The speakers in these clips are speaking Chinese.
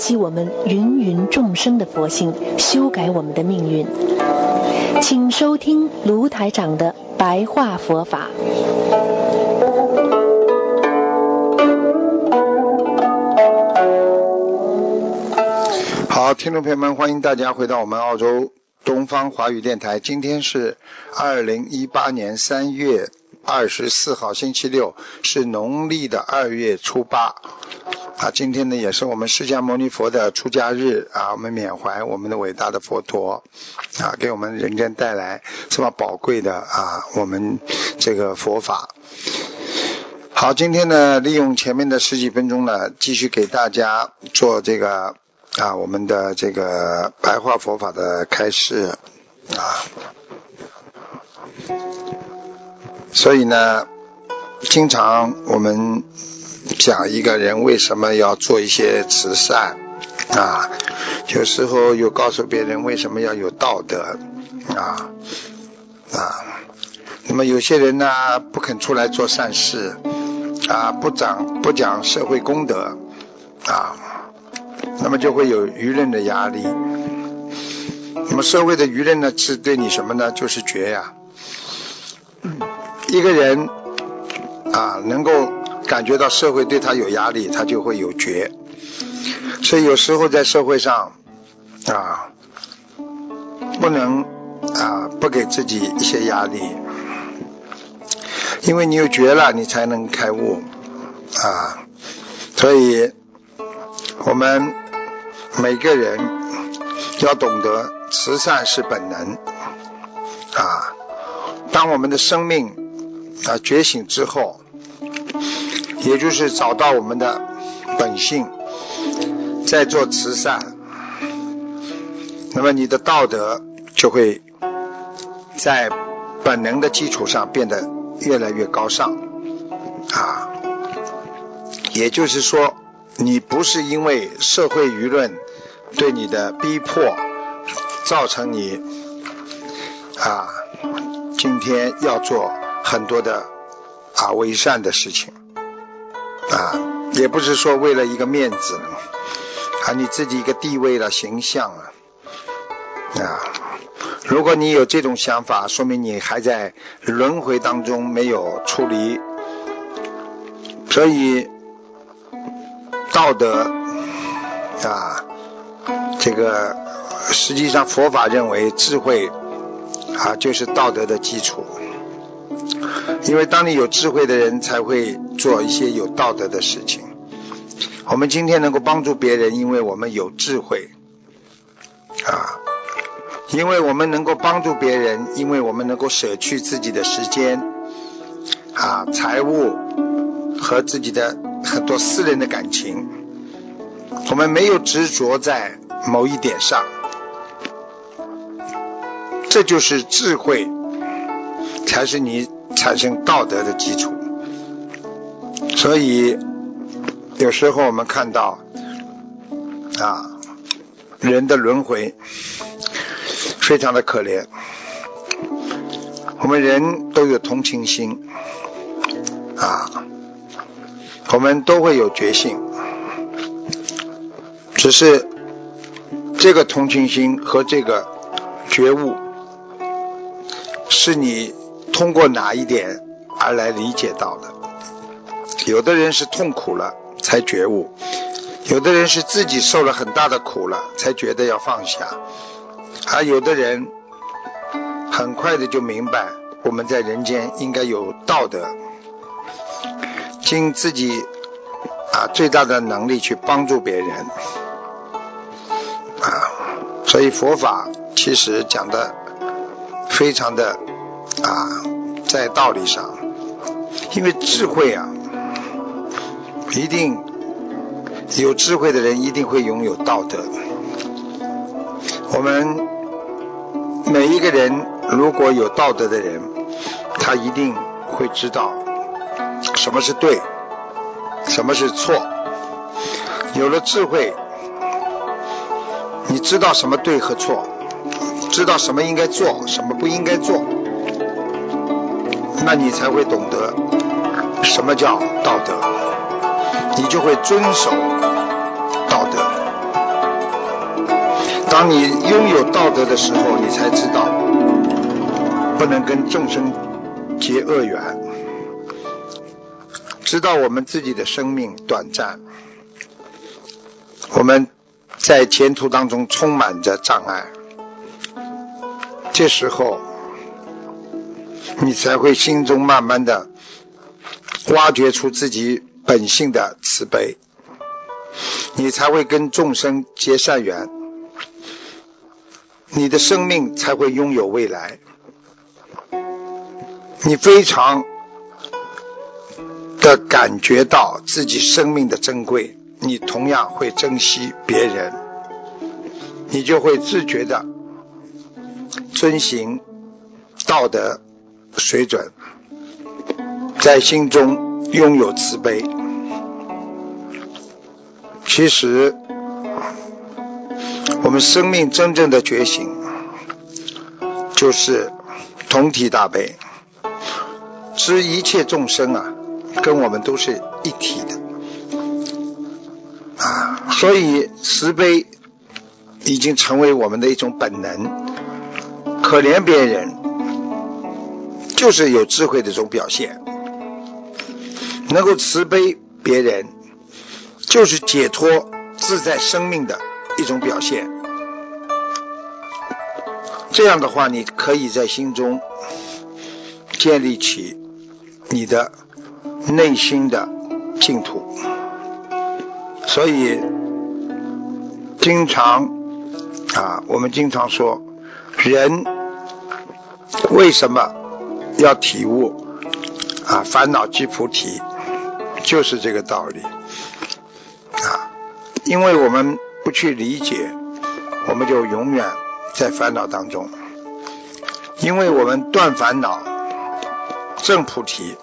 起我们芸芸众生的佛性，修改我们的命运。请收听卢台长的白话佛法。好，听众朋友们，欢迎大家回到我们澳洲东方华语电台。今天是二零一八年三月二十四号，星期六，是农历的二月初八。啊，今天呢也是我们释迦牟尼佛的出家日啊，我们缅怀我们的伟大的佛陀啊，给我们人间带来这么宝贵的啊，我们这个佛法。好，今天呢，利用前面的十几分钟呢，继续给大家做这个啊，我们的这个白话佛法的开示啊。所以呢，经常我们。讲一个人为什么要做一些慈善啊？有时候又告诉别人为什么要有道德啊啊。那么有些人呢不肯出来做善事啊，不讲不讲社会公德啊，那么就会有舆论的压力。那么社会的舆论呢是对你什么呢？就是觉呀。一个人啊能够。感觉到社会对他有压力，他就会有觉。所以有时候在社会上啊，不能啊不给自己一些压力，因为你有觉了，你才能开悟啊。所以我们每个人要懂得慈善是本能啊。当我们的生命啊觉醒之后。也就是找到我们的本性，在做慈善，那么你的道德就会在本能的基础上变得越来越高尚啊。也就是说，你不是因为社会舆论对你的逼迫，造成你啊今天要做很多的啊伪善的事情。啊，也不是说为了一个面子，啊，你自己一个地位了、形象啊，啊，如果你有这种想法，说明你还在轮回当中没有出离，所以道德啊，这个实际上佛法认为智慧啊就是道德的基础。因为当你有智慧的人，才会做一些有道德的事情。我们今天能够帮助别人，因为我们有智慧啊。因为我们能够帮助别人，因为我们能够舍去自己的时间啊、财物和自己的很多私人的感情。我们没有执着在某一点上，这就是智慧，才是你。产生道德的基础，所以有时候我们看到啊，人的轮回非常的可怜。我们人都有同情心啊，我们都会有觉性，只是这个同情心和这个觉悟是你。通过哪一点而来理解到的？有的人是痛苦了才觉悟，有的人是自己受了很大的苦了才觉得要放下，而有的人很快的就明白我们在人间应该有道德，尽自己啊最大的能力去帮助别人啊，所以佛法其实讲的非常的。啊，在道理上，因为智慧啊，一定有智慧的人一定会拥有道德。我们每一个人如果有道德的人，他一定会知道什么是对，什么是错。有了智慧，你知道什么对和错，知道什么应该做，什么不应该做。那你才会懂得什么叫道德，你就会遵守道德。当你拥有道德的时候，你才知道不能跟众生结恶缘，知道我们自己的生命短暂，我们在前途当中充满着障碍，这时候你才会心中慢慢的挖掘出自己本性的慈悲，你才会跟众生结善缘。你的生命才会拥有未来。你非常的感觉到自己生命的珍贵，你同样会珍惜别人，你就会自觉的遵循道德水准，在心中拥有慈悲。其实。我们生命真正的觉醒，就是同体大悲，知一切众生啊，跟我们都是一体的啊，所以慈悲已经成为我们的一种本能。可怜别人，就是有智慧的一种表现；能够慈悲别人，就是解脱自在生命的一种表现。这样的话，你可以在心中建立起你的内心的净土。所以，经常啊，我们经常说，人为什么要体悟啊？烦恼即菩提，就是这个道理啊。因为我们不去理解，我们就永远。在烦恼当中，因为我们断烦恼，正菩提。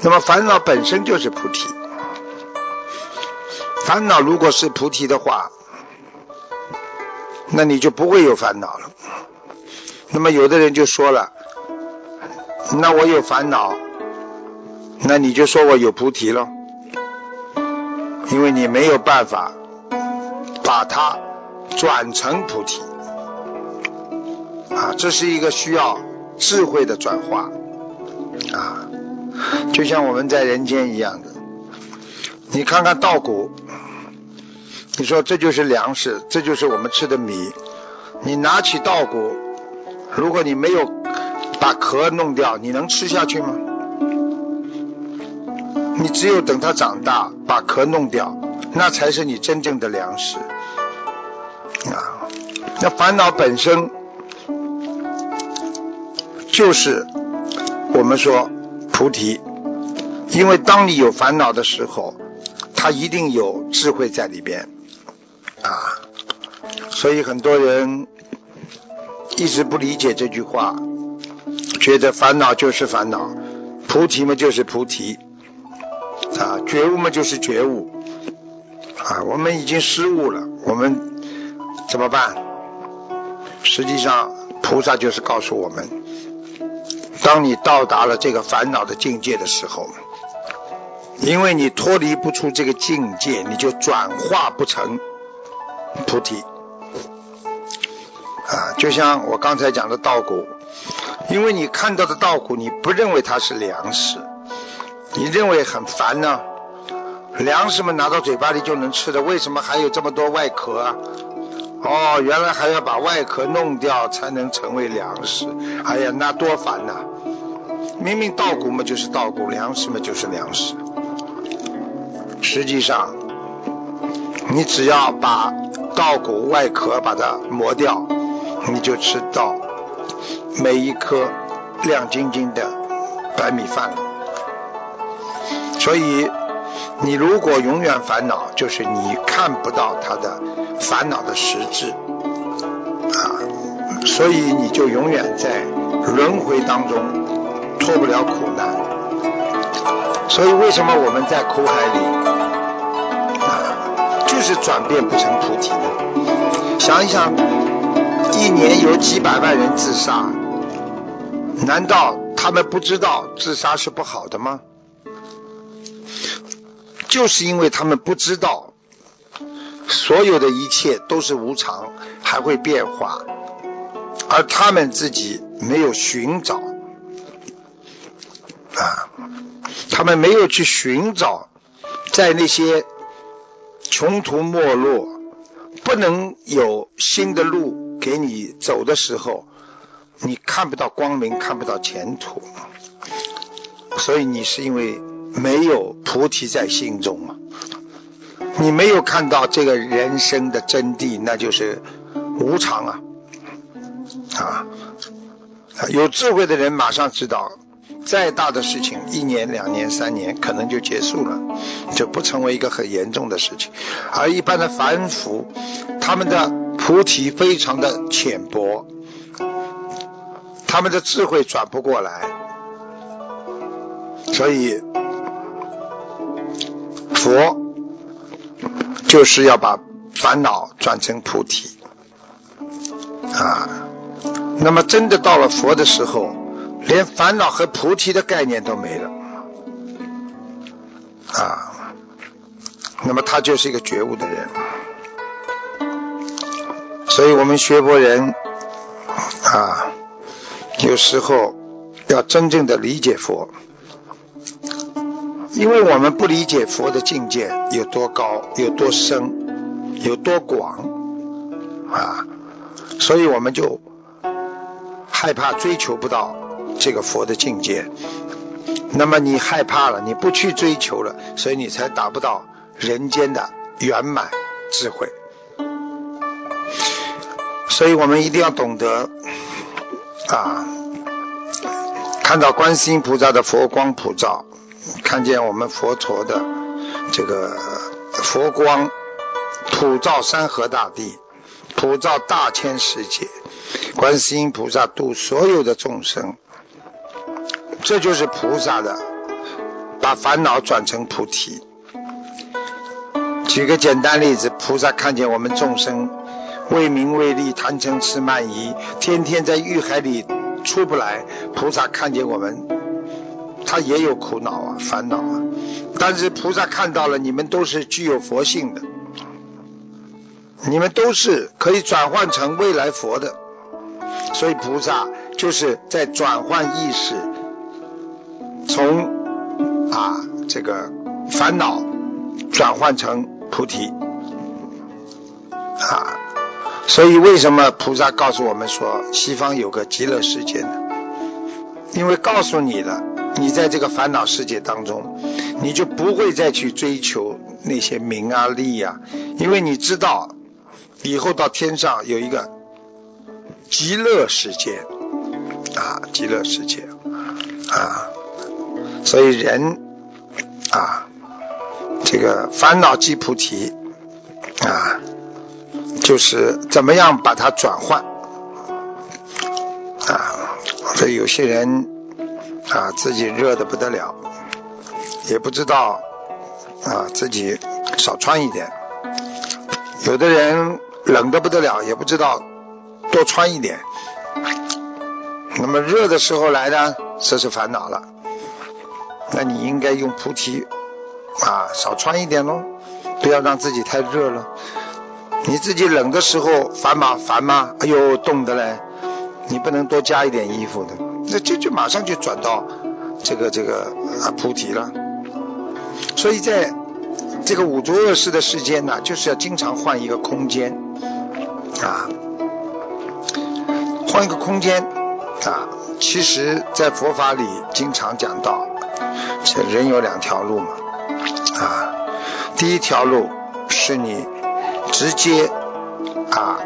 那么烦恼本身就是菩提，烦恼如果是菩提的话，那你就不会有烦恼了。那么有的人就说了，那我有烦恼，那你就说我有菩提了，因为你没有办法把它。转成菩提啊，这是一个需要智慧的转化啊，就像我们在人间一样的。你看看稻谷，你说这就是粮食，这就是我们吃的米。你拿起稻谷，如果你没有把壳弄掉，你能吃下去吗？你只有等它长大，把壳弄掉，那才是你真正的粮食。啊，那烦恼本身就是我们说菩提，因为当你有烦恼的时候，它一定有智慧在里边啊。所以很多人一直不理解这句话，觉得烦恼就是烦恼，菩提嘛就是菩提啊，觉悟嘛就是觉悟啊。我们已经失误了，我们。怎么办？实际上，菩萨就是告诉我们：当你到达了这个烦恼的境界的时候，因为你脱离不出这个境界，你就转化不成菩提。啊，就像我刚才讲的稻谷，因为你看到的稻谷，你不认为它是粮食，你认为很烦呢？粮食嘛，拿到嘴巴里就能吃的，为什么还有这么多外壳啊？哦，原来还要把外壳弄掉才能成为粮食，哎呀，那多烦呐！明明稻谷嘛就是稻谷，粮食嘛就是粮食。实际上，你只要把稻谷外壳把它磨掉，你就吃到每一颗亮晶晶的白米饭了。所以。你如果永远烦恼，就是你看不到他的烦恼的实质啊，所以你就永远在轮回当中脱不了苦难。所以为什么我们在苦海里啊，就是转变不成菩提呢？想一想，一年有几百万人自杀，难道他们不知道自杀是不好的吗？就是因为他们不知道所有的一切都是无常，还会变化，而他们自己没有寻找啊，他们没有去寻找，在那些穷途末路、不能有新的路给你走的时候，你看不到光明，看不到前途，所以你是因为没有菩提在心中啊。你没有看到这个人生的真谛，那就是无常啊！啊，有智慧的人马上知道，再大的事情，一年、两年、三年，可能就结束了，就不成为一个很严重的事情。而一般的凡夫，他们的菩提非常的浅薄，他们的智慧转不过来，所以佛。就是要把烦恼转成菩提啊！那么真的到了佛的时候，连烦恼和菩提的概念都没了啊！那么他就是一个觉悟的人。所以我们学佛人啊，有时候要真正的理解佛。因为我们不理解佛的境界有多高、有多深、有多广啊，所以我们就害怕追求不到这个佛的境界。那么你害怕了，你不去追求了，所以你才达不到人间的圆满智慧。所以我们一定要懂得啊，看到观世音菩萨的佛光普照。看见我们佛陀的这个佛光普照山河大地，普照大千世界，观世音菩萨度所有的众生，这就是菩萨的把烦恼转成菩提。举个简单例子，菩萨看见我们众生为名为利贪嗔痴慢疑，天天在欲海里出不来，菩萨看见我们。他也有苦恼啊，烦恼啊，但是菩萨看到了，你们都是具有佛性的，你们都是可以转换成未来佛的，所以菩萨就是在转换意识，从啊这个烦恼转换成菩提啊，所以为什么菩萨告诉我们说西方有个极乐世界呢？因为告诉你了。你在这个烦恼世界当中，你就不会再去追求那些名啊利啊，因为你知道以后到天上有一个极乐世界啊，极乐世界啊，所以人啊，这个烦恼即菩提啊，就是怎么样把它转换啊，所以有些人。啊，自己热的不得了，也不知道啊，自己少穿一点。有的人冷的不得了，也不知道多穿一点。那么热的时候来呢，这是烦恼了。那你应该用菩提啊，少穿一点喽，不要让自己太热了。你自己冷的时候烦吗？烦吗？哎呦，冻的嘞，你不能多加一点衣服的。那这就马上就转到这个这个啊菩提了，所以在这个五浊恶世的世间呢，就是要经常换一个空间啊，换一个空间啊。其实，在佛法里经常讲到，这人有两条路嘛啊，第一条路是你直接啊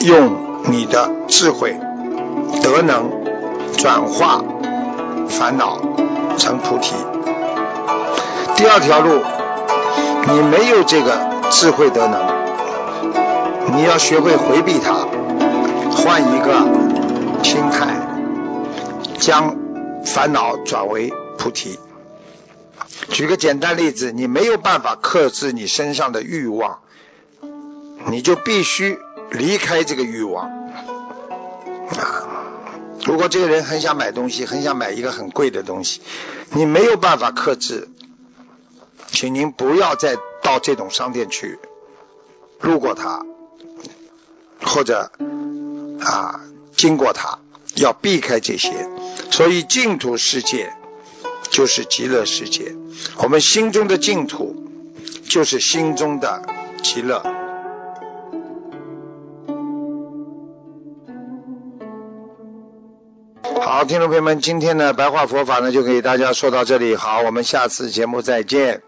用你的智慧德能。转化烦恼成菩提。第二条路，你没有这个智慧德能，你要学会回避它，换一个心态，将烦恼转为菩提。举个简单例子，你没有办法克制你身上的欲望，你就必须离开这个欲望。如果这个人很想买东西，很想买一个很贵的东西，你没有办法克制，请您不要再到这种商店去路过它，或者啊经过它，要避开这些。所以净土世界就是极乐世界，我们心中的净土就是心中的极乐。好，听众朋友们，今天的白话佛法呢，就给大家说到这里。好，我们下次节目再见。